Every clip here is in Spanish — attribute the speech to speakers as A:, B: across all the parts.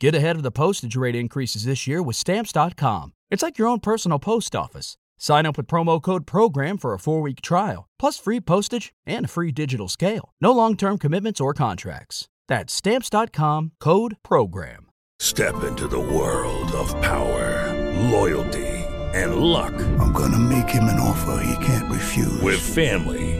A: Get ahead of the postage rate increases this year with Stamps.com. It's like your own personal post office. Sign up with promo code PROGRAM for a four week trial, plus free postage and a free digital scale. No long term commitments or contracts. That's Stamps.com code PROGRAM.
B: Step into the world of power, loyalty, and luck.
C: I'm going to make him an offer he can't refuse.
B: With family,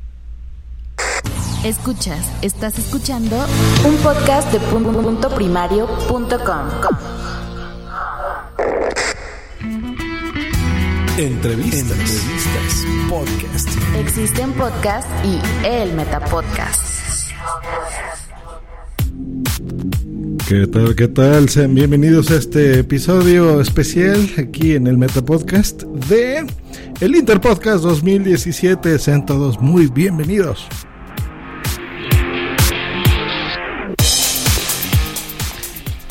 D: Escuchas, estás escuchando un podcast de punto primario.com.
E: Entrevistas, entrevistas, podcast.
D: Existen podcast y el Metapodcast.
F: ¿Qué tal? ¿Qué tal? Sean bienvenidos a este episodio especial aquí en el Metapodcast de el Interpodcast 2017. Sean todos muy bienvenidos.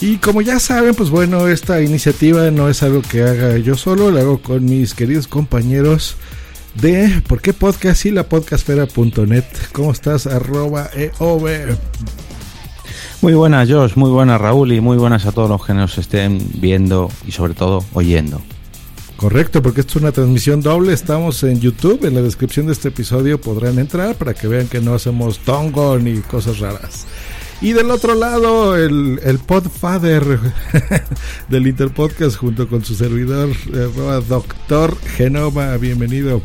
F: Y como ya saben, pues bueno, esta iniciativa no es algo que haga yo solo, la hago con mis queridos compañeros de ¿Por qué podcast? y la podcastfera.net. ¿Cómo estás? Arroba EOB.
G: Muy buenas, Josh, muy buenas, Raúl, y muy buenas a todos los que nos estén viendo y sobre todo oyendo.
F: Correcto, porque esto es una transmisión doble. Estamos en YouTube. En la descripción de este episodio podrán entrar para que vean que no hacemos tongo ni cosas raras. Y del otro lado, el, el podfather del Interpodcast junto con su servidor, eh, Doctor Genoma. Bienvenido.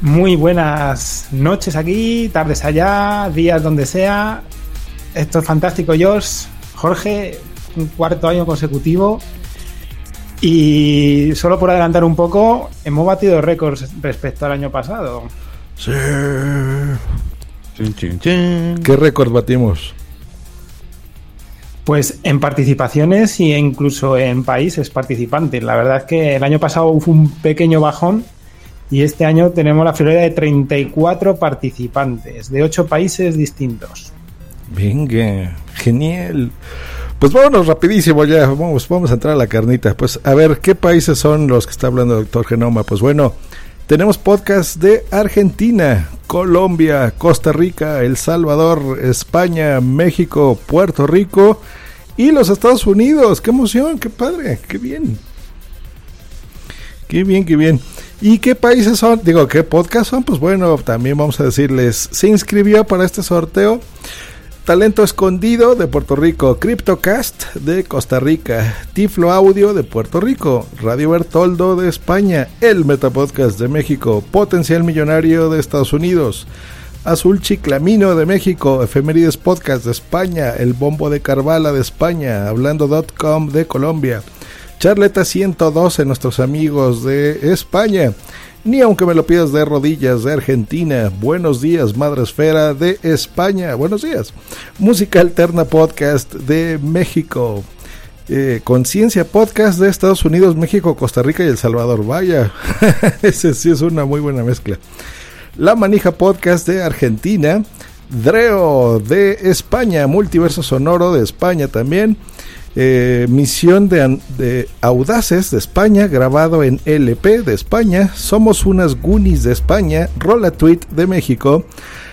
H: Muy buenas noches aquí, tardes allá, días donde sea. Esto es fantástico, Josh. Jorge, un cuarto año consecutivo. Y solo por adelantar un poco, hemos batido récords respecto al año pasado.
F: Sí. ¿Qué récord batimos?
H: Pues en participaciones y incluso en países participantes. La verdad es que el año pasado fue un pequeño bajón y este año tenemos la friolera de 34 participantes de 8 países distintos.
F: Venga, genial. Pues vámonos rapidísimo ya, vamos, vamos a entrar a la carnita. Pues a ver, ¿qué países son los que está hablando el doctor Genoma? Pues bueno, tenemos podcast de Argentina, Colombia, Costa Rica, El Salvador, España, México, Puerto Rico y los Estados Unidos. ¡Qué emoción! ¡Qué padre! ¡Qué bien! ¡Qué bien, qué bien! ¿Y qué países son? Digo, ¿qué podcast son? Pues bueno, también vamos a decirles, se inscribió para este sorteo Talento Escondido de Puerto Rico, CryptoCast de Costa Rica, Tiflo Audio de Puerto Rico, Radio Bertoldo de España, El Metapodcast de México, Potencial Millonario de Estados Unidos, Azul Chiclamino de México, Efemérides Podcast de España, El Bombo de Carvala de España, Hablando.com de Colombia, Charleta 112, nuestros amigos de España, ni aunque me lo pidas de rodillas de Argentina. Buenos días, Madre Esfera de España. Buenos días. Música Alterna Podcast de México. Eh, Conciencia Podcast de Estados Unidos, México, Costa Rica y El Salvador. Vaya, ese sí es una muy buena mezcla. La Manija Podcast de Argentina. Dreo de España, Multiverso Sonoro de España también. Eh, misión de, de, Audaces de España, grabado en LP de España, Somos unas Goonies de España, Rola Tweet de México,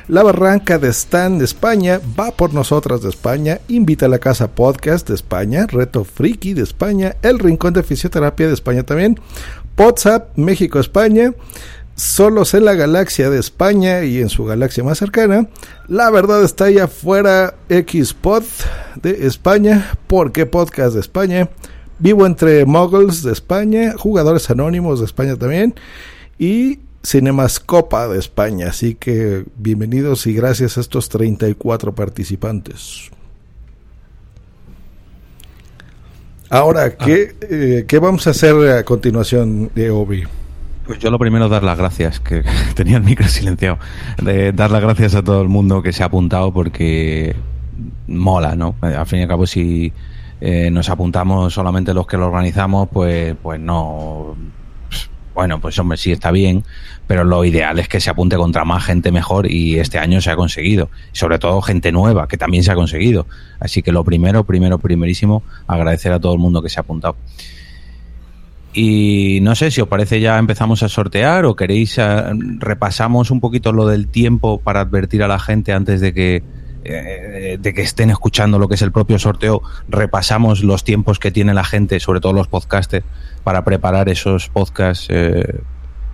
F: La Barranca de Stan de España, Va por Nosotras de España, Invita a la Casa Podcast de España, Reto Friki de España, El Rincón de Fisioterapia de España también, WhatsApp México España, solos en la galaxia de España y en su galaxia más cercana. La verdad está allá afuera Xpod de España, porque podcast de España. Vivo entre Muggles de España, jugadores anónimos de España también y Cinemascopa de España. Así que bienvenidos y gracias a estos 34 participantes. Ahora, ¿qué, eh, ¿qué vamos a hacer a continuación de Obi?
G: Pues yo lo primero dar las gracias, que tenía el micro silenciado, de dar las gracias a todo el mundo que se ha apuntado porque mola, ¿no? Al fin y al cabo si eh, nos apuntamos solamente los que lo organizamos, pues, pues no, bueno, pues hombre, sí está bien, pero lo ideal es que se apunte contra más gente mejor y este año se ha conseguido. Sobre todo gente nueva, que también se ha conseguido. Así que lo primero, primero, primerísimo, agradecer a todo el mundo que se ha apuntado. Y no sé si os parece ya empezamos a sortear o queréis eh, repasamos un poquito lo del tiempo para advertir a la gente antes de que eh, de que estén escuchando lo que es el propio sorteo, repasamos los tiempos que tiene la gente, sobre todo los podcasters, para preparar esos podcasts eh,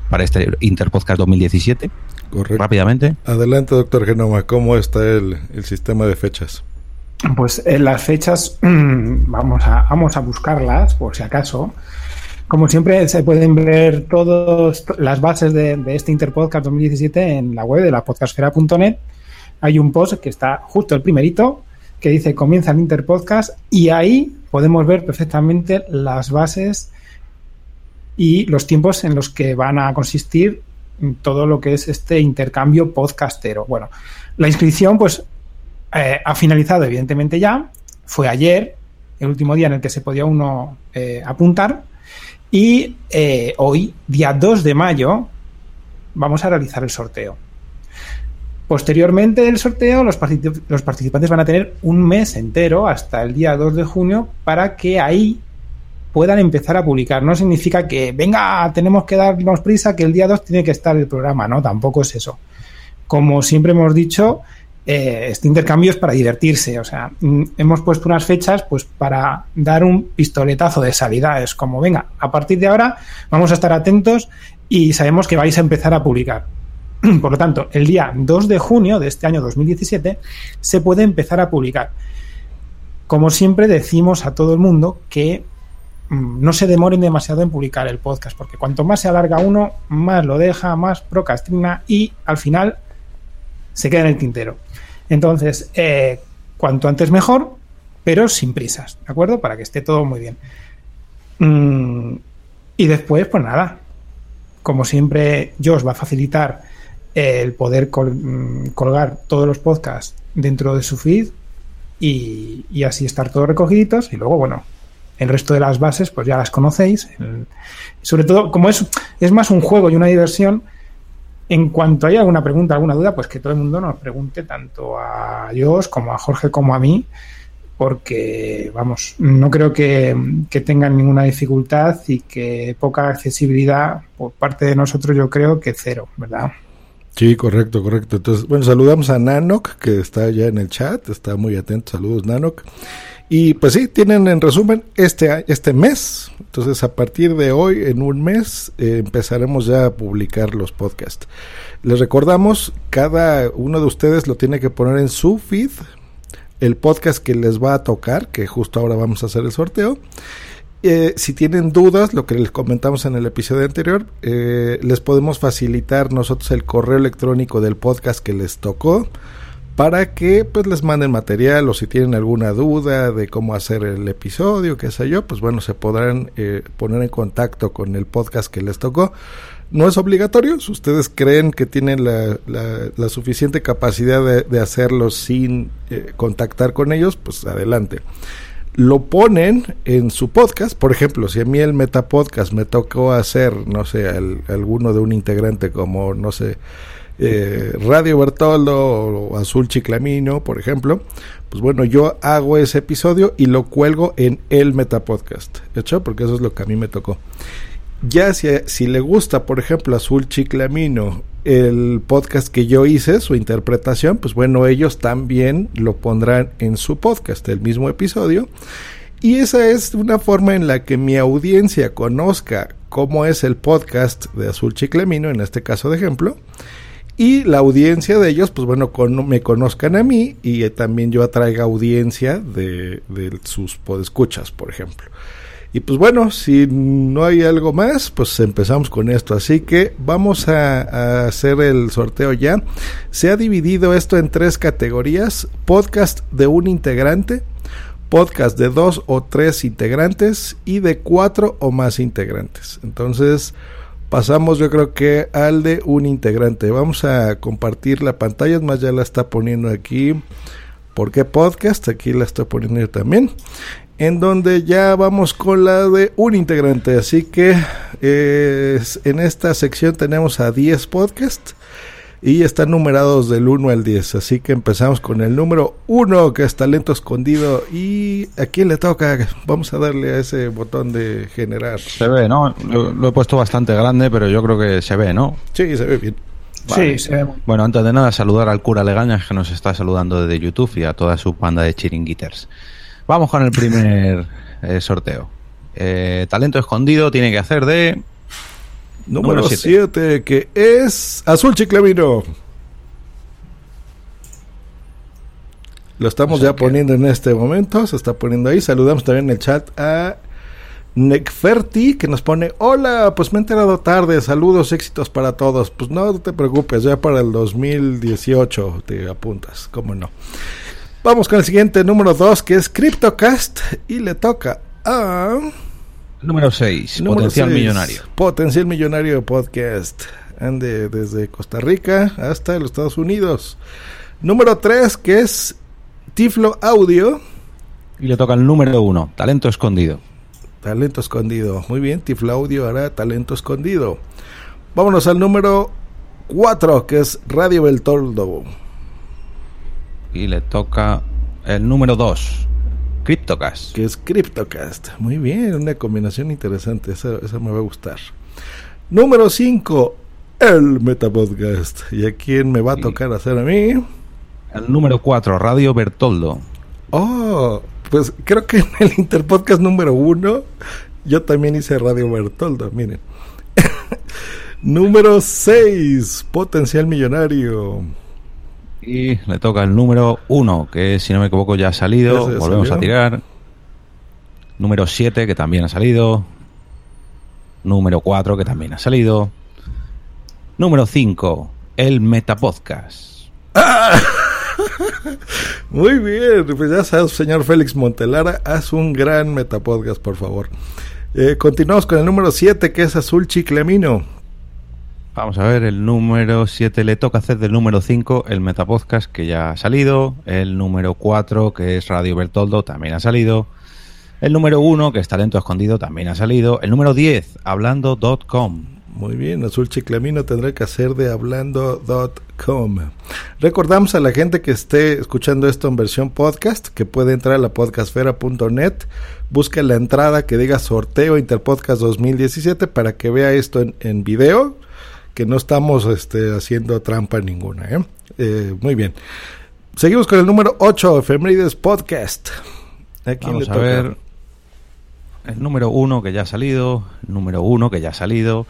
G: para este Interpodcast 2017.
F: Correcto.
G: Rápidamente.
F: Adelante, doctor Genoma, ¿cómo está el, el sistema de fechas?
H: Pues en las fechas vamos a, vamos a buscarlas, por si acaso. Como siempre, se pueden ver todas las bases de, este Interpodcast 2017 en la web de la podcastfera.net. Hay un post que está justo el primerito, que dice comienza el Interpodcast, y ahí podemos ver perfectamente las bases y los tiempos en los que van a consistir todo lo que es este intercambio podcastero. Bueno, la inscripción pues eh, ha finalizado evidentemente ya, fue ayer, el último día en el que se podía uno eh, apuntar, y eh, hoy, día 2 de mayo, vamos a realizar el sorteo. Posteriormente del sorteo, los, los, participantes van a tener un mes entero hasta el día 2 de junio para que ahí puedan empezar a publicar. No significa que, venga, tenemos que darnos prisa, que el día 2 tiene que estar el programa, no, tampoco es eso. Como siempre hemos dicho, eh, este intercambio es para divertirse, o sea, mm, hemos puesto unas fechas pues para dar un pistoletazo de salida, es como, venga, a partir de ahora vamos a estar atentos y sabemos que vais a empezar a publicar. Por lo tanto, el día 2 de junio de este año 2017 se puede empezar a publicar. Como siempre decimos a todo el mundo que mm, no se demoren demasiado en publicar el podcast, porque cuanto más se alarga uno, más lo deja, más procrastina y al final se queda en el tintero. Entonces, eh, cuanto antes mejor, pero sin prisas, ¿de acuerdo? Para que esté todo muy bien. Mm, y después, pues nada, como siempre, yo os va a facilitar el poder col colgar todos los podcasts dentro de su feed y, así estar todos recogiditos y luego, bueno, el resto de las bases pues ya las conocéis. Sobre todo, como es, es más un juego y una diversión, en cuanto haya alguna pregunta, alguna duda, pues que todo el mundo nos pregunte tanto a Dios como a Jorge como a mí, porque, vamos, no creo que, que, tengan ninguna dificultad y que poca accesibilidad por parte de nosotros, yo creo que cero, ¿verdad?
F: Sí, correcto, correcto. Entonces, bueno, saludamos a Nanok, que está ya en el chat, está muy atento. Saludos, Nanok. Y pues sí, tienen en resumen este, este mes. Entonces, a partir de hoy, en un mes, eh, empezaremos ya a publicar los podcasts. Les recordamos, cada uno de ustedes lo tiene que poner en su feed, el podcast que les va a tocar, que justo ahora vamos a hacer el sorteo. Eh, si tienen dudas, lo que les comentamos en el episodio anterior, eh, les podemos facilitar nosotros el correo electrónico del podcast que les tocó para que pues les manden material o si tienen alguna duda de cómo hacer el episodio, qué sé yo, pues bueno, se podrán eh, poner en contacto con el podcast que les tocó. No es obligatorio, si ustedes creen que tienen la, la, la suficiente capacidad de, de hacerlo sin eh, contactar con ellos, pues adelante lo ponen en su podcast. Por ejemplo, si a mí el Metapodcast me tocó hacer, no sé, el, alguno de un integrante como, no sé, eh, Radio Bertoldo o Azul Chiclamino, por ejemplo, pues bueno, yo hago ese episodio y lo cuelgo en el Metapodcast, ¿hecho? Porque eso es lo que a mí me tocó. Ya si, si le gusta, por ejemplo, Azul Chiclamino, el podcast que yo hice, su interpretación, pues bueno, ellos también lo pondrán en su podcast, el mismo episodio. Y esa es una forma en la que mi audiencia conozca cómo es el podcast de Azul Chiclamino, en este caso de ejemplo. Y la audiencia de ellos, pues bueno, me conozcan a mí y también yo atraiga audiencia de, sus podescuchas, por ejemplo. Y pues bueno, si no hay algo más, pues empezamos con esto. Así que vamos a, hacer el sorteo ya. Se ha dividido esto en tres categorías. Podcast de un integrante, podcast de dos o tres integrantes y de cuatro o más integrantes. Entonces pasamos yo creo que al de un integrante. Vamos a compartir la pantalla, es más ya la está poniendo aquí. ¿Por qué podcast? Aquí la estoy poniendo yo también. en donde ya vamos con la de un integrante. Así que eh, en esta sección tenemos a 10 podcasts y están numerados del 1 al 10. Así que empezamos con el número 1, que es talento escondido. ¿Y a quién le toca? Vamos a darle a ese botón de generar.
G: Se ve, ¿no? Lo, lo he puesto bastante grande, pero yo creo que se ve, ¿no?
F: Sí, se ve bien.
H: Sí, se ve.
G: Bueno, antes de nada, saludar al cura Legañas que nos está saludando desde YouTube y a toda su banda de chiringuiters. Vamos con el primer eh, sorteo. Eh, talento escondido tiene que hacer de.
F: Número
G: Número
F: 7, que es Azul Chiclamino. Lo estamos ya poniendo en este momento, se está poniendo ahí. Saludamos también en el chat a Necferti, que nos pone, hola, pues me he enterado tarde, saludos, éxitos para todos. Pues no te preocupes, ya para el 2018 te apuntas, cómo no. Vamos con el siguiente, número 2, que es CryptoCast, y le toca a...
G: Número 6,
F: Número
G: potencial
F: seis,
G: millonario.
F: Potencial Millonario Podcast. Ande desde Costa Rica hasta los Estados Unidos. Número 3, que es Tiflo Audio.
G: Y le toca el número 1, talento escondido.
F: Talento escondido. Muy bien, Tiflo Audio hará talento escondido. Vámonos al número 4, que es Radio Beltoldo.
G: Y le toca el número 2, CryptoCast.
F: Que es CryptoCast. Muy bien, una combinación interesante. Esa, esa me va a gustar. Número 5, el Metapodcast. ¿Y a quién me va a tocar hacer a mí?
G: El número 4, Radio Bertoldo.
F: Oh, pues creo que en el Interpodcast número uno yo también hice Radio Bertoldo, miren. número 6, Potencial Millonario.
G: Y le toca el número 1, que si no me equivoco ya ha salido.
F: Ya
G: Volvemos
F: salió.
G: a tirar. Número 7, que también ha salido. Número 4, que también ha salido. Número 5, el Metapodcast.
F: Muy bien, pues ya sabes, señor Félix Montelara, haz un gran Metapodcast, por favor. Eh, continuamos con el número 7, que es Azul Chiclamino.
G: Vamos a ver, el número 7 le toca hacer del número 5 el Metapodcast, que ya ha salido. El número 4, que es Radio Bertoldo, también ha salido. El número 1, que es Talento Escondido, también ha salido. El número 10, hablando.com.
F: Muy bien, Azul Chiclamino tendrá que hacer de hablando.com. Recordamos a la gente que esté escuchando esto en versión podcast que puede entrar a la podcastfera.net, busca la entrada que diga sorteo Interpodcast 2017 para que vea esto en, en video, que no estamos este, haciendo trampa ninguna. ¿eh? Eh, muy bien. Seguimos con el número 8, Efemérides Podcast. ¿A quién
G: Vamos
F: le
G: a ver. El número 1 que ya ha salido. El número 1 que ya ha salido.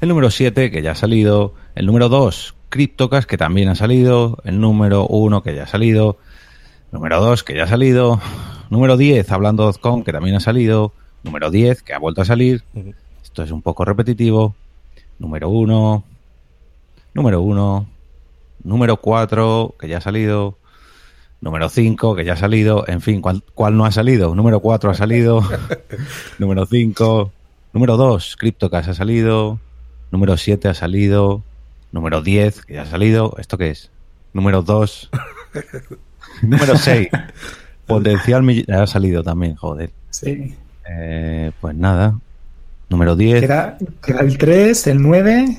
G: El número 7 que ya ha salido. El número 2, CryptoCast que también ha salido. El número 1 que ya ha salido. Número 2 que ya ha salido. Número 10, hablando.com que también ha salido. Número 10 que ha vuelto a salir. Esto es un poco repetitivo. Número 1. Número 1. Número 4 que ya ha salido. Número 5, que ya ha salido. En fin, ¿cuál, cuál no ha salido? Número 4 ha salido. número 5. Número 2, CryptoCast ha salido. Número 7 ha salido. Número 10, que ya ha salido. ¿Esto qué es? Número 2. número 6. Potencial mill- ya ha salido también, joder.
H: Sí.
G: Eh, pues nada. Número 10.
H: Queda, queda el 3, el 9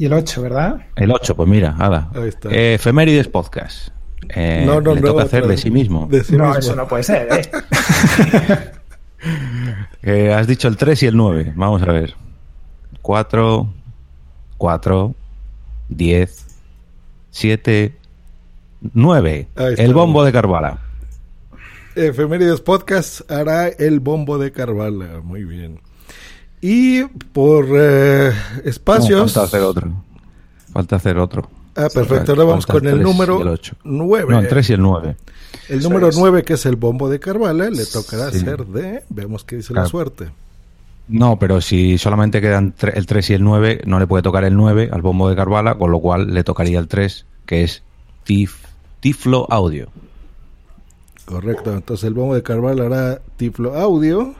H: y el 8, ¿verdad?
G: El 8, pues mira, nada.
F: Ahí está.
G: Eh, Efemérides Podcast. Eh,
F: No, no,
G: le
F: no,
G: toca hacer
F: otra
G: de sí mismo.
F: De sí
H: no,
F: mismo.
H: eso no puede ser, ¿eh?
G: Eh, has dicho el 3 y el 9. Vamos a ver. 4, 4, 10, 7, 9.
F: Ahí está.
G: El bombo de Carvala.
F: Efemérides Podcast hará el bombo de Carvala. Muy bien. Y por eh,
G: No,
F: espacios.
G: falta hacer otro. Falta hacer otro.
F: ah, perfecto. Ahora vamos
G: Falta
F: con el número
G: el ocho.
F: 9.
G: No, el 3 y el 9.
F: El número
H: es.
F: 9, que es el bombo de Carvala, le tocará
G: Sí.
F: hacer de. Veamos qué dice
G: Claro.
F: la suerte.
G: No, pero si solamente quedan tre- el 3 y el 9, no le puede tocar el 9 al bombo de Carvala, con lo cual le tocaría el 3, que es Tif, Tiflo Audio.
F: Correcto. Entonces el bombo de Carvala hará Tiflo Audio.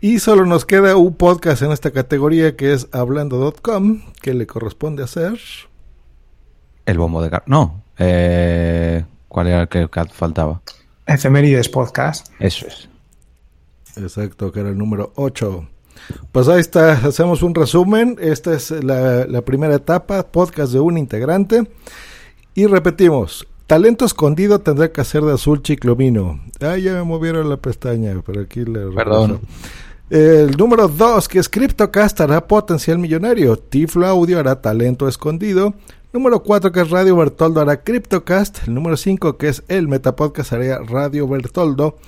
F: Y solo nos queda un podcast en esta categoría que es hablando.com, que le corresponde hacer.
G: El bombo de Carvala. No. Eh, ¿Cuál era el que faltaba?
H: Efemérides Podcast.
G: Eso es.
F: Exacto, que era el número 8. Pues ahí está, hacemos un resumen. Esta es la, la primera etapa, podcast de un integrante. Y repetimos, talento escondido tendrá que hacer de azul chiclomino. Ah, ya me movieron la pestaña, pero aquí le
G: Perdón.
F: El número 2, que es CryptoCast, hará potencial millonario. Tiflo Audio hará talento escondido. Número 4, que es Radio Bertoldo, hará CryptoCast. El número 5, que es el Metapodcast, hará Radio Bertoldo.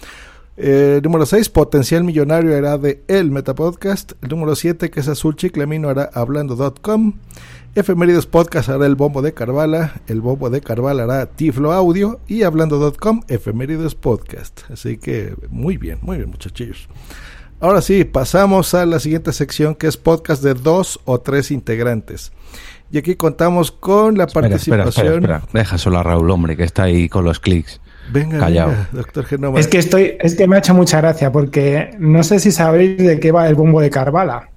F: Eh, número 6, Potencial Millonario hará de El Metapodcast. El número 7, que es Azul Chiclamino, hará Hablando.com. Efemérides Podcast hará El Bombo de Carvala. El Bombo de Carvala hará Tiflo Audio. Y Hablando.com, Efemérides Podcast. Así que muy bien, muy bien, muchachillos. Ahora sí, pasamos a la siguiente sección que es podcast de dos o tres integrantes. Y aquí contamos con la
G: Espera, espera,
F: participación.
G: espera, espera. Deja solo a Raúl, hombre, que está ahí con los clics.
F: Venga,
G: Callao.
F: venga, doctor Genoma.
H: Es que estoy, es que me ha hecho mucha gracia porque no sé si sabéis de qué va el bombo de Carvala.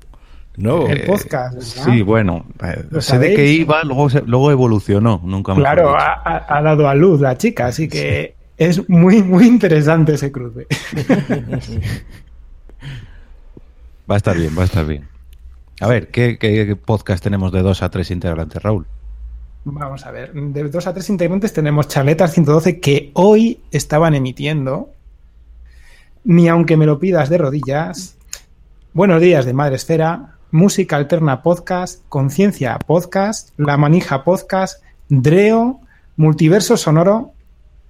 F: No,
H: El podcast, ¿verdad?
G: Sí, bueno, eh,
H: ¿Lo
G: sé de
H: sabéis?
G: qué iba, luego, luego evolucionó, nunca mejor
H: Claro,
G: dicho.
H: ha, ha- ha dado a luz la chica, así que es muy, muy interesante ese cruce.
G: Va a estar bien, va a estar bien. A ver, ¿qué, podcast tenemos de dos a tres integrantes, Raúl?
H: Vamos a ver, de dos a tres integrantes tenemos Charletas 112 que hoy estaban emitiendo. Ni aunque me lo pidas de rodillas. Buenos días de Madre Esfera. Música Alterna Podcast. Conciencia Podcast. La Manija Podcast. Dreo. Multiverso Sonoro.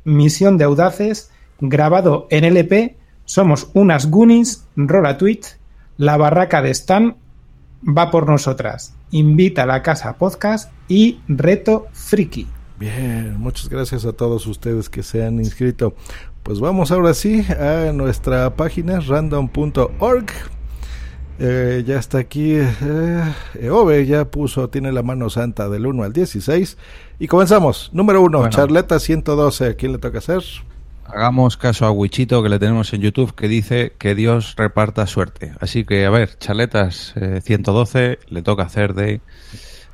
H: Misión de Audaces. Grabado en LP. Somos unas Goonies. Rola Tweet. La Barraca de Stan va por nosotras. Invita a la casa podcast y reto friki.
F: Bien, muchas gracias a todos ustedes que se han inscrito. Pues vamos ahora sí a nuestra página random.org. Eh, ya está aquí. Eh, Eove ya puso, tiene la mano santa del 1 al 16. Y comenzamos. Número 1,
G: Bueno.
F: Charleta 112. ¿A quién le toca hacer?
G: Hagamos caso a Wichito que le tenemos en YouTube que dice que Dios reparta suerte. Así que, a ver, Charletas eh, 112 le toca hacer de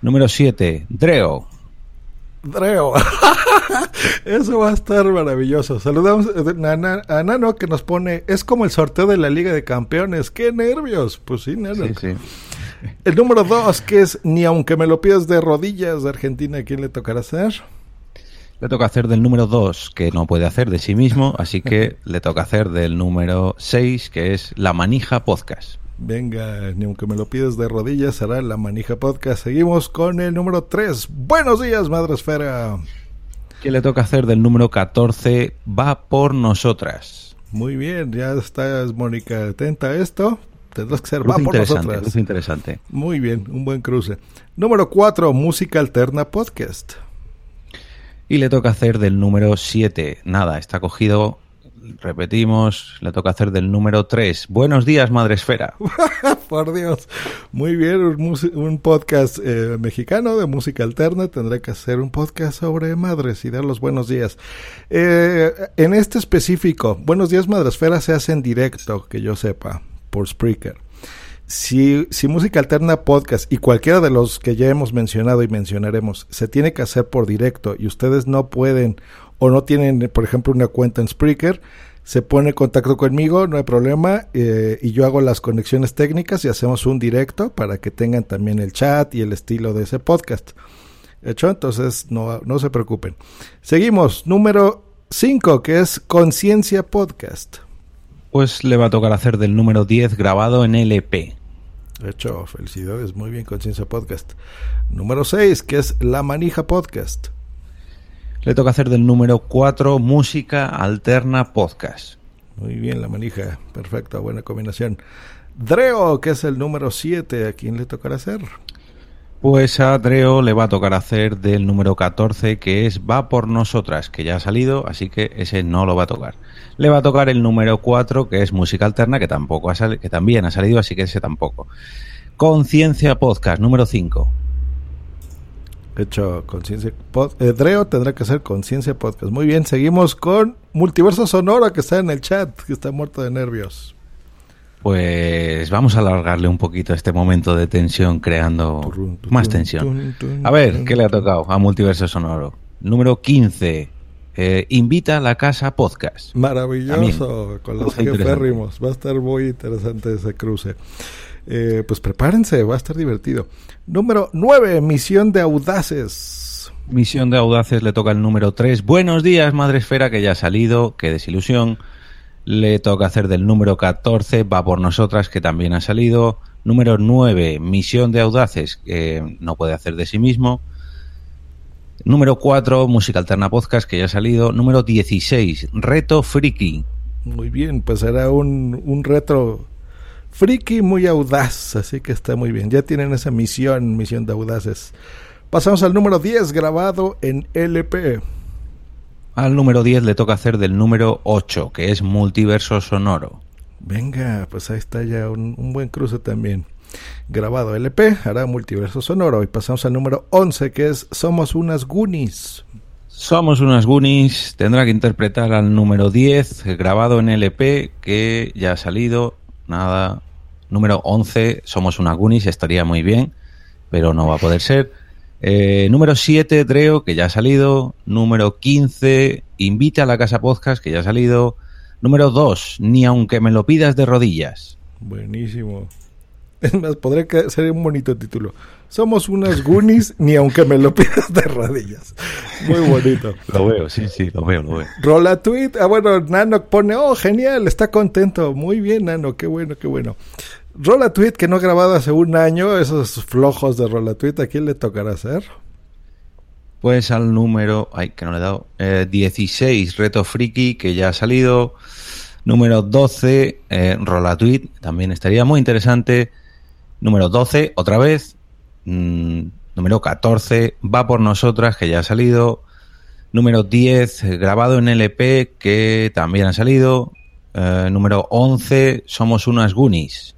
G: número 7, Dreo.
F: Dreo. Eso va a estar maravilloso. Saludamos eh, a, Na- a Nano que nos pone, es como el sorteo de la Liga de Campeones. ¡Qué nervios! Pues sí, Nano.
G: Sí, sí.
F: El número dos, que es ni aunque me lo pidas de rodillas de Argentina, ¿a quién le tocará hacer?
G: Le toca hacer del número 2, que no puede hacer de sí mismo, así que le toca hacer del número 6, que es La Manija Podcast.
F: Venga, ni aunque me lo pidas de rodillas, será la manija podcast. Seguimos con el número tres. Buenos días, Madre Esfera.
G: Que le toca hacer del número 14, Va por Nosotras.
F: Muy bien, ya estás, Mónica, atenta a esto. Tendrás que ser, va por nosotras.
G: interesante.
F: Muy bien, un buen cruce. Número cuatro, Música Alterna Podcast.
G: Y le toca hacer del número 7. Nada, está cogido. Repetimos, le toca hacer del número 3. Buenos días, Madre Esfera.
F: Por Dios. Muy bien, un, podcast eh, mexicano de música alterna. Tendrá que hacer un podcast sobre madres y dar los buenos días. Eh, en este específico, Buenos días Madresfera se hace en directo, que yo sepa, por Spreaker. Si, si música alterna podcast y cualquiera de los que ya hemos mencionado y mencionaremos se tiene que hacer por directo y ustedes no pueden o no tienen, por ejemplo, una cuenta en Spreaker, se pone en contacto conmigo, no hay problema, eh, y yo hago las conexiones técnicas y hacemos un directo para que tengan también el chat y el estilo de ese podcast. ¿Hecho? Entonces, no, no se preocupen. Seguimos, número 5, que es Conciencia Podcast.
G: Pues le va a tocar hacer del número 10 grabado en LP.
F: Hecho, felicidades, muy bien, Conciencia Podcast. Número 6, que es La Manija Podcast.
G: Le toca hacer del número 4 Música Alterna Podcast.
F: Muy bien, La Manija, perfecto, buena combinación. Dreo, que es el número 7, ¿a quién le tocará hacer?
G: Pues a Dreo le va a tocar hacer del número 14 que es Va por Nosotras, que ya ha salido, así que ese no lo va a tocar. Le va a tocar el número 4 que es Música Alterna, que tampoco ha sali- que también ha salido, así que ese tampoco. Conciencia Podcast, número 5.
F: Hecho, Conciencia eh, Dreo tendrá que hacer Conciencia Podcast. Muy bien, seguimos con Multiverso Sonoro, que está en el chat, que está muerto de nervios.
G: Pues vamos a alargarle un poquito este momento de tensión creando
F: Turun, turun,
G: más tensión.
F: turun,
G: A ver. ¿qué le ha tocado a Multiverso Sonoro? Número 15, eh, invita a la casa podcast.
F: Maravilloso, con los férrimos. Va a estar muy interesante ese cruce. Eh, pues prepárense, va a estar divertido. Número 9, Misión de Audaces.
G: Misión de Audaces le toca el número 3. Buenos días, Madre Esfera, que ya ha salido. Qué desilusión. Le toca hacer del número 14, va por nosotras, que también ha salido. Número 9, Misión de Audaces, que no puede hacer de sí mismo. Número 4, Música Alterna Podcast, que ya ha salido. Número 16, Reto Friki.
F: Muy bien, pues era un, un reto friki muy audaz, así que está muy bien. Ya tienen esa misión, misión de audaces. Pasamos al número 10, grabado en LP.
G: Al número 10 le toca hacer del número 8, que es multiverso sonoro.
F: Venga, pues ahí está ya un, un buen cruce también. Grabado LP, hará multiverso sonoro. Y pasamos al número 11, que es Somos unas Goonies.
G: Somos unas Goonies, tendrá que interpretar al número 10, grabado en LP, que ya ha salido. Nada, número 11, Somos unas Goonies, estaría muy bien, pero no va a poder ser. Eh, número 7, Dreo, que ya ha salido. Número 15, Invita a la Casa Podcast, que ya ha salido. Número 2, Ni aunque me lo pidas de rodillas.
F: Buenísimo. Es más, podría ser un bonito título. Somos unas Goonies, ni aunque me lo pidas de rodillas. Muy bonito.
G: Lo veo, sí, sí, lo veo, lo veo.
F: Rola tweet. Ah, bueno, Nano pone, oh, genial, está contento. Muy bien, Nano, qué bueno, qué bueno. Rola tweet que no ha grabado hace un año, esos flojos de Rola tweet, ¿a quién le tocará hacer?
G: Pues al número, ay, que no le he dado, eh, 16, Reto Friki, que ya ha salido. Número 12, eh, Rola tweet, también estaría muy interesante. Número 12, otra vez. Mm, número 14, Va por nosotras, que ya ha salido. Número 10, grabado en LP, que también ha salido. Eh, número 11, Somos unas Goonies.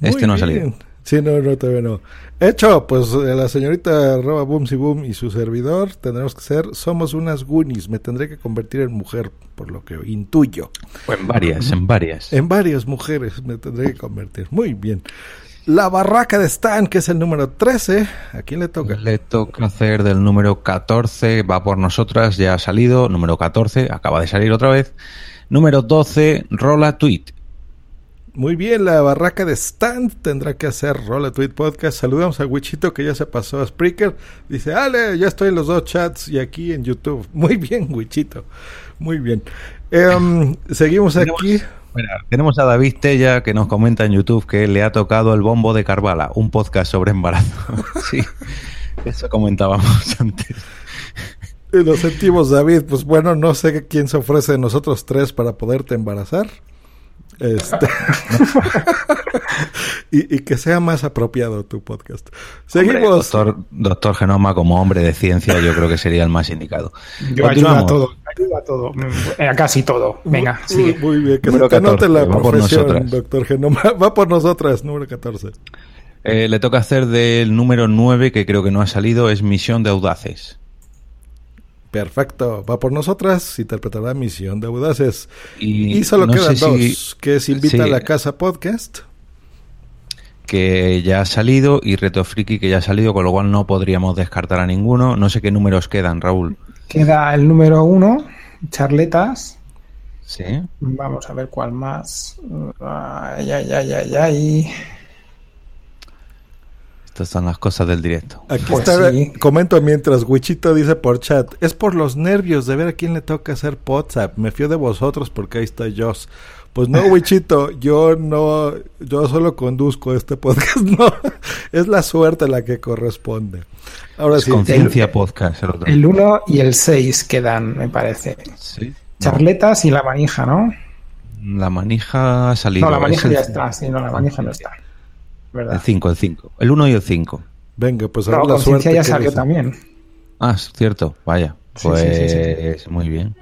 G: Este no ha salido.
F: Sí, no, no, todavía no. Hecho, pues eh, la señorita arroba Boom si Boom y su servidor tendremos que ser, somos unas Goonies, me tendré que convertir en mujer, por lo que intuyo.
G: O en varias, en varias.
F: En varias mujeres me tendré que convertir. Muy bien. La barraca de Stan, que es el número 13, ¿a quién le toca?
G: Le toca hacer del número 14, va por nosotras, ya ha salido. Número 14, acaba de salir otra vez. Número 12, Rola Tweet.
F: Muy bien, la barraca de Stan tendrá que hacer Rola Tweet Podcast. Saludamos a Wichito que ya se pasó a Spreaker. Dice, Ale, ya estoy en los dos chats y aquí en YouTube. Muy bien, Wichito. Muy bien. Em, seguimos
G: Tenemos-
F: aquí.
G: Mira, tenemos a David Tella que nos comenta en YouTube que le ha tocado el bombo de Carvala, un podcast sobre embarazo. sí, eso comentábamos antes.
F: Y lo sentimos, David. Pues bueno, no sé quién se ofrece de nosotros tres para poderte embarazar. Este. y, y que sea más apropiado tu podcast. Seguimos.
G: Doctor, doctor Genoma, como hombre de ciencia, yo creo que sería el más indicado.
H: Yo ayudo a todo, a todo, eh, a casi todo. Venga,
F: Muy,
H: sigue.
F: muy bien, que
G: Número
F: se te note
G: 14,
F: la
G: va por
F: profesión, doctor Genoma. Va por nosotras, número 14.
G: Eh, le toca hacer del número 9, que creo que no ha salido, es Misión de Audaces.
F: Perfecto, va por nosotras, interpretará Misión de Audaces.
G: Y
F: Y, solo
G: no
F: quedan dos,
G: si-
F: que es Invita
G: sí.
F: a la Casa Podcast.
G: que ya ha salido y Reto Friki que ya ha salido, con lo cual no podríamos descartar a ninguno. No sé qué números quedan, Raúl.
H: Queda el número uno, charletas.
G: Sí.
H: Vamos a ver cuál más. Ay, ay, ay, ay, ay.
G: Estas son las cosas del directo.
F: Aquí
H: Pues
F: está,
H: sí.
F: comento mientras Wichito dice por chat, es por los nervios de ver a quién le toca hacer WhatsApp. Me fío de vosotros porque ahí está Joss. Pues no, Wichito, yo no, yo solo conduzco este podcast, no, es la suerte la que corresponde. Ahora
G: Es
F: sí,
G: Conciencia Podcast. El otro.
H: El 1 y el 6 quedan, me parece.
G: Sí.
H: Charletas y la manija, ¿no?
G: La manija ha salido.
H: No, la manija
G: Es
H: ya
G: el-
H: está. Sí, no, la manija no está.
G: El
H: ¿Verdad?
G: 5, el 5. El 1 y el 5.
F: venga, pues ahora
H: No,
F: la
H: conciencia
F: suerte.
H: ya salió
F: dice.
H: también.
G: Ah, es cierto. Vaya.
H: Sí,
G: Pues
H: sí, sí, sí,
G: muy bien.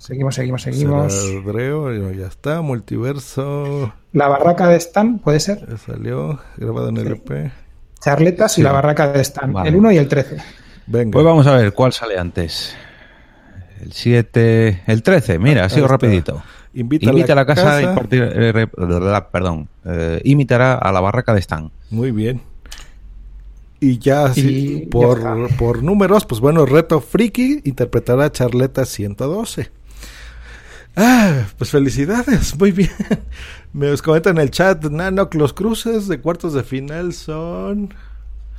H: Seguimos, seguimos, seguimos.
F: Dreo, ya está, multiverso,
H: La barraca de Stan, ¿puede ser?
F: salió, grabado en LP.
H: Charletas y la barraca de Stan.
G: Vale.
H: El 1 y el 13.
F: Venga.
G: Pues vamos a ver cuál sale antes. El 7, el 13, mira, sigo
F: está.
G: rapidito.
F: Invita,
G: Invita a la casa,
F: casa.
G: y partir- eh, re- perdón, eh, imitará a la barraca de Stan.
F: Muy bien. Y ya así,
H: Y
F: por,
H: ya
F: por números, pues bueno, Reto Friki interpretará Charleta 112. Ah, pues felicidades, muy bien. Me os comenta en el chat, Nano, los cruces de cuartos de final son...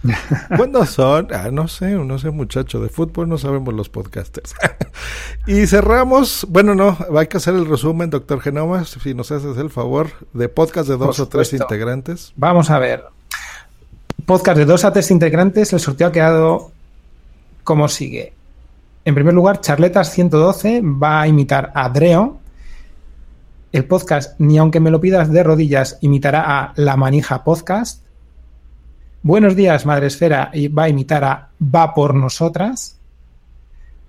F: ¿Cuándo son? Ah, no sé, no sé muchacho, de fútbol no sabemos los podcasters. y cerramos, bueno, no, hay que hacer el resumen, doctor Genoma, si nos haces el favor, de podcast de dos
H: Por
F: o tres integrantes.
H: Vamos a ver. Podcast de dos a tres integrantes, el sorteo ha quedado como sigue. En primer lugar, Charletas 112 va a imitar a Dreo. El podcast, ni aunque me lo pidas de rodillas, imitará a La Manija Podcast. Buenos días, Madre Esfera, y va a imitar a Va por Nosotras.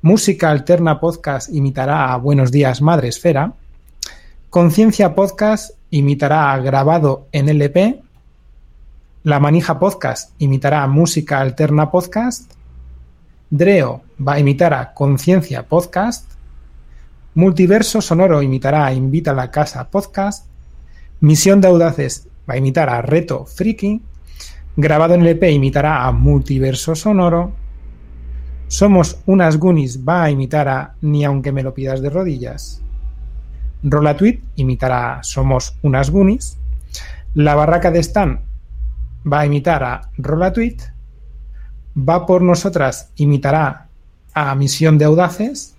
H: Música Alterna Podcast imitará a Buenos días, Madre Esfera. Conciencia Podcast imitará a Grabado en LP. La Manija Podcast imitará a Música Alterna Podcast. Dreo va a imitar a Conciencia Podcast. Multiverso Sonoro imitará a Invita a la Casa Podcast. Misión de Audaces va a imitar a Reto Friki. Grabado en LP imitará a Multiverso Sonoro. Somos unas Goonies va a imitar a Ni aunque me lo pidas de rodillas. Rolatweet imitará a Somos unas Goonies. La Barraca de Stan va a imitar a Rolatweet. Va por nosotras imitará a Misión de Audaces.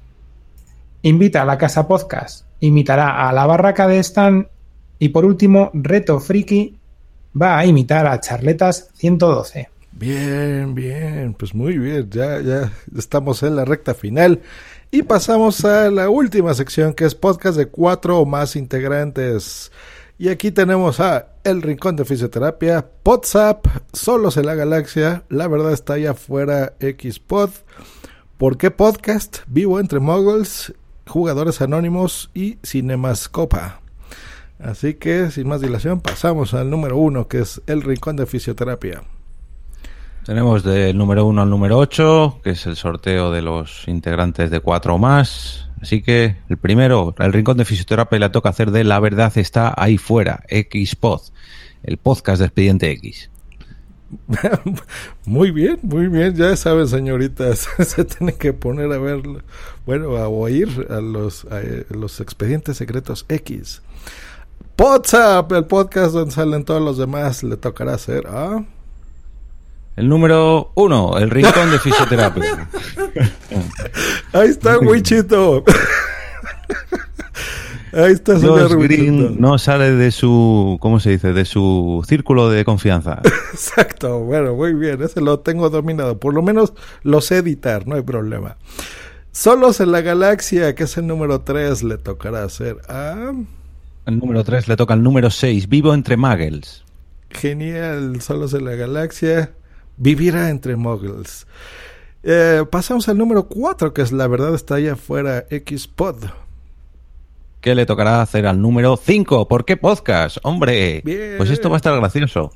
H: Invita a la Casa Podcast imitará a La Barraca de Stan. Y por último, Reto Friki va a imitar a Charletas 112.
F: Bien, bien, pues muy bien, ya, ya estamos en la recta final y pasamos a la última sección que es podcast de cuatro o más integrantes. Y aquí tenemos a El Rincón de Fisioterapia, WhatsApp, Solos en la Galaxia, La Verdad está allá afuera, Xpod, ¿Por qué Podcast? Vivo entre Muggles, Jugadores Anónimos y Cinemascopa. Así que, sin más dilación, pasamos al número uno, que es El Rincón de Fisioterapia.
G: Tenemos del número 1 al número 8, que es el sorteo de los integrantes de cuatro o más. Así que el primero, el rincón de fisioterapia, le toca hacer de La verdad está ahí fuera, Xpod, el podcast de Expediente X.
F: Muy bien, muy bien. Ya saben, señoritas, se tienen que poner a ver, bueno, a oír a los, eh, expedientes secretos X. WhatsApp, el podcast donde salen todos los demás, le tocará hacer a...
G: El número 1, el rincón de fisioterapia.
F: Ahí está, Wichito. Ahí está,
G: Josh Green no sale de su, ¿cómo se dice? De su círculo de confianza.
F: Exacto, bueno, muy bien, ese lo tengo dominado. Por lo menos lo sé editar, no hay problema. Solos en la galaxia, que es el número 3, le tocará hacer a...
G: El número 3 le toca al número 6, vivo entre muggles.
F: Genial, Solos en la Galaxia. Vivirá entre muggles. Eh, pasamos al número 4, que es La Verdad está allá afuera, Xpod.
G: ¿Qué le tocará hacer al número 5? ¿Por qué podcast? Hombre,
F: Bien.
G: pues esto va a estar gracioso.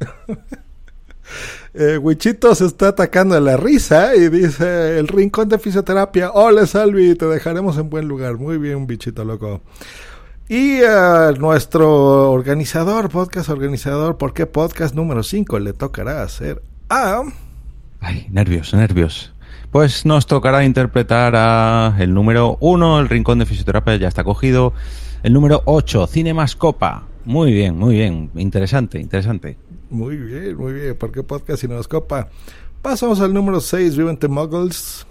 F: Eh, Wichito se está atacando a la risa y dice: El rincón de fisioterapia. Hola, Salvi, te dejaremos en buen lugar. Muy bien, bichito loco. Y a nuestro organizador, podcast organizador, ¿por qué podcast número 5 le tocará hacer a.
G: Ay, nervios, nervios. Pues nos tocará interpretar a el número 1, el rincón de fisioterapia ya está cogido. El número 8, Cinemascopa. Muy bien, muy bien. Interesante, interesante.
F: Muy bien, muy bien. ¿Por qué podcast y nos copa? Pasamos al número 6, Vivo entre Muggles.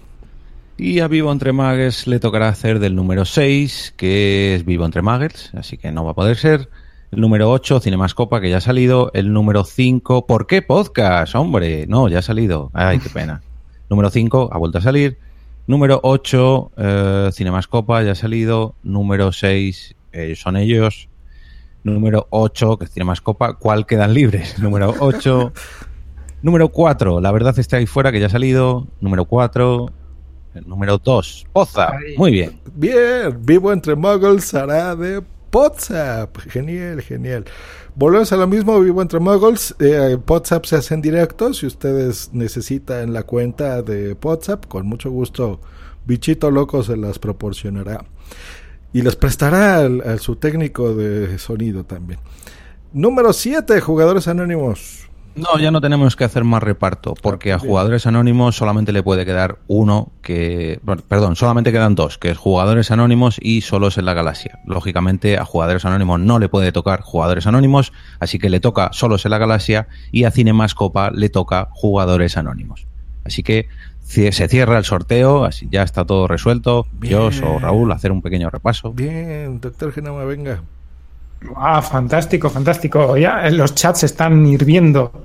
G: Y a Vivo entre Muggles le tocará hacer del número 6, que es Vivo entre Muggles, así que no va a poder ser. El número 8, Cinemascopa, que ya ha salido. El número 5, ¿por qué podcast? Hombre, no, ya ha salido. Ay, qué pena. número 5, ha vuelto a salir. Número 8, eh, Cinemascopa, ya ha salido. Número 6, eh, son ellos. Número 8, que es Cinemascopa, ¿cuál quedan libres? Número 8. Número 4, La verdad está ahí fuera, que ya ha salido. Número 4. El número 2, Poza. Muy bien.
F: Bien, Vivo entre Muggles hará de WhatsApp. Genial, genial. Volvemos a lo mismo, Vivo entre Muggles. Eh, WhatsApp se hace en directo. Si ustedes necesitan la cuenta de WhatsApp, con mucho gusto, Bichito Loco se las proporcionará. Y les prestará a su técnico de sonido también. Número 7, Jugadores Anónimos.
G: No, ya no tenemos que hacer más reparto, porque a jugadores anónimos solamente le puede quedar uno que... perdón, solamente quedan dos, que es jugadores anónimos y solos en la galaxia. Lógicamente a jugadores anónimos no le puede tocar jugadores anónimos, así que le toca solos en la galaxia y a Cinemascopa le toca jugadores anónimos. Así que se cierra el sorteo, así ya está todo resuelto. Dios o Raúl, hacer un pequeño repaso.
F: Bien, doctor Genoma, venga.
H: Ah, fantástico, fantástico. Ya eh, los chats están hirviendo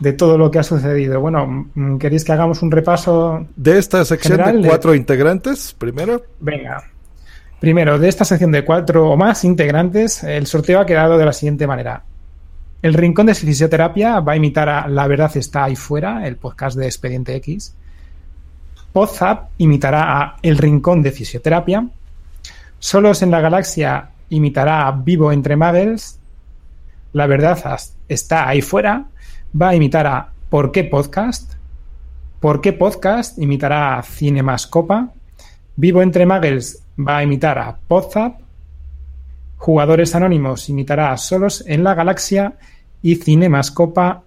H: de todo lo que ha sucedido. Bueno, mm, ¿queréis que hagamos un repaso?
F: De esta sección
H: General
F: de- cuatro integrantes, primero.
H: Venga. Primero, de esta sección de cuatro o más integrantes, el sorteo ha quedado de la siguiente manera. El Rincón de Fisioterapia va a imitar a La Verdad está ahí fuera, el podcast de Expediente X. Podzap imitará a El Rincón de Fisioterapia. Solos en la Galaxia imitará a Vivo entre Muggles. La Verdad está ahí fuera. Va a imitar a ¿Por qué Podcast? ¿Por qué Podcast? Imitará a Cinemascopa. Vivo entre Muggles va a imitar a Podzap. Jugadores Anónimos imitará a Solos en la Galaxia. Y Cinemascopa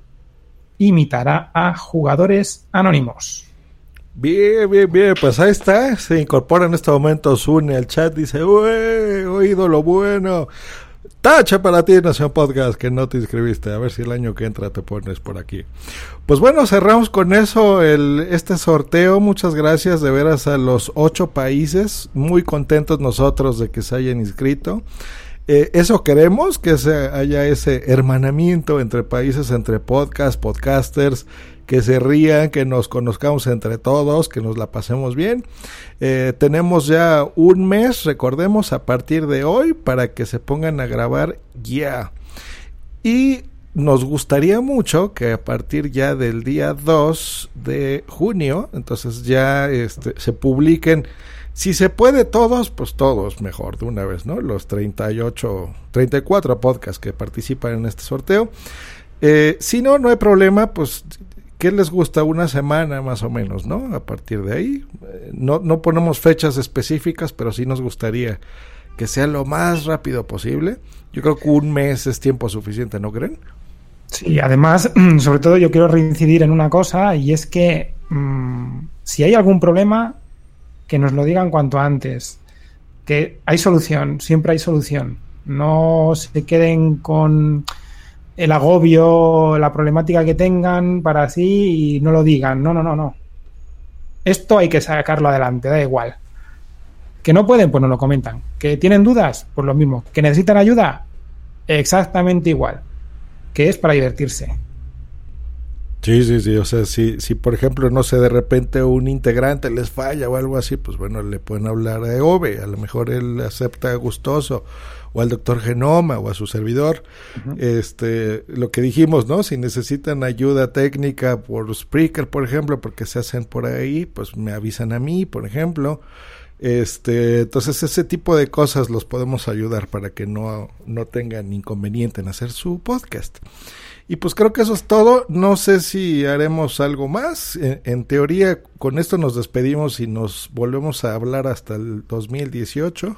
H: imitará a Jugadores Anónimos.
F: Bien, bien, bien, pues ahí está. Se incorpora en este momento Zune al chat. Dice, "Ué, he oído lo bueno. Tacha para ti, Nación Podcast, que no te inscribiste. A ver si el año que entra te pones por aquí. Pues bueno, cerramos con eso el, este sorteo. Muchas gracias de veras a los ocho países. Muy contentos nosotros de que se hayan inscrito. Eh, eso queremos, que se haya ese hermanamiento entre países, entre podcast, podcasters, que se rían, que nos conozcamos entre todos, que nos la pasemos bien. Eh, tenemos ya un mes, recordemos, a partir de hoy, para que se pongan a grabar ya. Y nos gustaría mucho que a partir ya del día 2 de junio, entonces ya este, se publiquen, si se puede todos, pues todos mejor de una vez, ¿no? Los 38, 34 podcasts que participan en este sorteo. Eh, si no, no hay problema, pues ¿qué les gusta? Una semana más o menos, ¿no? A partir de ahí. Eh, no, no ponemos fechas específicas, pero sí nos gustaría que sea lo más rápido posible. Yo creo que un mes es tiempo suficiente, ¿no creen?
H: Sí, además, sobre todo yo quiero reincidir en una cosa y es que mm, si hay algún problema, que nos lo digan cuanto antes. Que hay solución, siempre hay solución. No se queden con el agobio, la problemática que tengan para sí y no lo digan. No, no, no, no. Esto hay que sacarlo adelante, da igual. Que no pueden, pues no lo comentan. Que tienen dudas, pues lo mismo. Que necesitan ayuda, exactamente igual. Que es para divertirse.
F: Sí, sí, sí. O sea, si, si por ejemplo, no sé, de repente un integrante les falla o algo así, pues bueno, le pueden hablar a Ove. A lo mejor él acepta gustoso. O al doctor Genoma o a su servidor. Este, lo que dijimos, ¿no? Si necesitan ayuda técnica por Spreaker, por ejemplo, porque se hacen por ahí, pues me avisan a mí, por ejemplo. Este, entonces ese tipo de cosas los podemos ayudar para que no, no tengan inconveniente en hacer su podcast. Y pues creo que eso es todo. No sé si haremos algo más. En, teoría, con esto nos despedimos y nos volvemos a hablar hasta el 2018.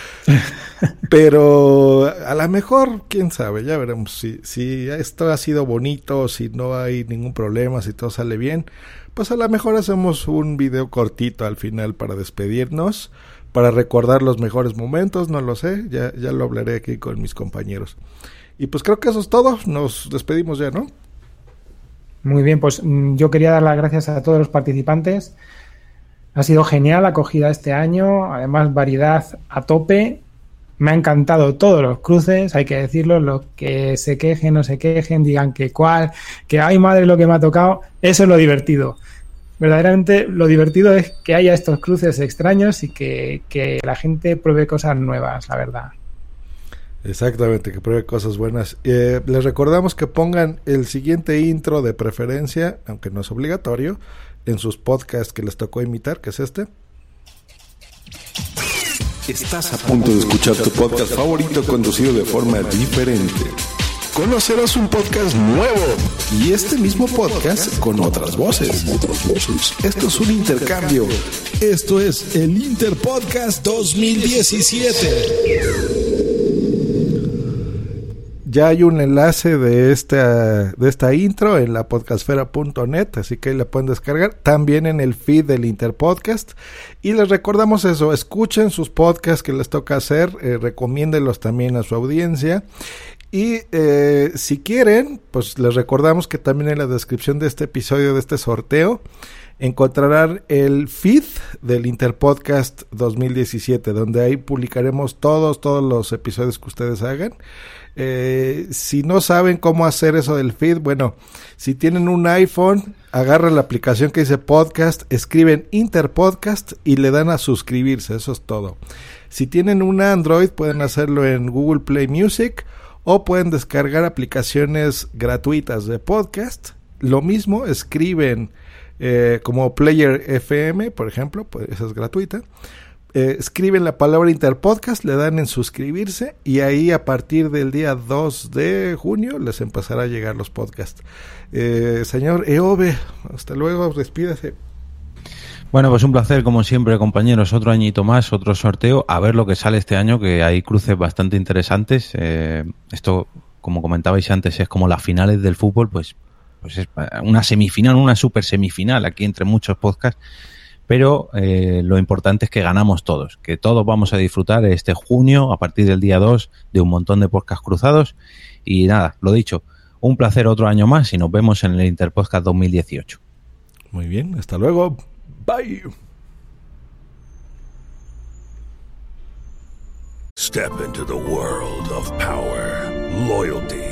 F: Pero a lo mejor, quién sabe, ya veremos si, si esto ha sido bonito, si no hay ningún problema, si todo sale bien. Pues a lo mejor hacemos un video cortito al final para despedirnos, para recordar los mejores momentos, no lo sé, ya, ya lo hablaré aquí con mis compañeros. Y pues creo que eso es todo. Nos despedimos ya, ¿no?
H: Muy bien, pues yo quería dar las gracias a todos los participantes. Ha sido genial la acogida este año, además variedad a tope. Me ha encantado todos los cruces, hay que decirlo, los que se quejen o se quejen, digan que cuál, que ay madre lo que me ha tocado, eso es lo divertido. Verdaderamente lo divertido es que haya estos cruces extraños y que, que la gente pruebe cosas nuevas, la verdad.
F: Exactamente, que pruebe cosas buenas. Eh, les recordamos que pongan el siguiente intro de preferencia, aunque no es obligatorio, en sus podcasts que les tocó imitar, que es este.
E: Estás a punto de escuchar tu podcast favorito conducido de forma diferente. Conocerás un podcast nuevo y este mismo podcast con otras voces. Esto es un intercambio. Esto es el Interpodcast 2017.
F: Ya hay un enlace de esta, de esta intro en la podcastfera.net, así que ahí la pueden descargar. También en el feed del Interpodcast. Y les recordamos eso, escuchen sus podcasts que les toca hacer, eh, recomiéndenlos también a su audiencia. Y eh, si quieren, pues les recordamos que también en la descripción de este episodio, de este sorteo, encontrarán el feed del Interpodcast 2017, donde ahí publicaremos todos, todos los episodios que ustedes hagan. Eh, si no saben cómo hacer eso del feed, bueno, si tienen un iPhone, agarran la aplicación que dice podcast, escriben Interpodcast y le dan a suscribirse, eso es todo. Si tienen un Android, pueden hacerlo en Google Play Music o pueden descargar aplicaciones gratuitas de podcast. Lo mismo, escriben eh, como Player FM, por ejemplo, pues esa es gratuita. Eh, escriben la palabra Interpodcast, le dan en suscribirse y ahí a partir del día 2 de junio les empezará a llegar los podcasts. Eh, señor Eove, hasta luego, despídase.
G: Bueno, pues un placer, como siempre, compañeros. Otro añito más, otro sorteo. A ver lo que sale este año, que hay cruces bastante interesantes. esto, como comentabais antes, es como las finales del fútbol, pues pues es una semifinal, una super semifinal aquí entre muchos podcasts. Pero eh, lo importante es que ganamos todos, que todos vamos a disfrutar este junio, a partir del día 2, de un montón de podcasts cruzados. Y nada, lo dicho, un placer otro año más y nos vemos en el Interpodcast 2018.
F: Muy bien, hasta luego. Bye.
B: Step into the world of power, loyalty.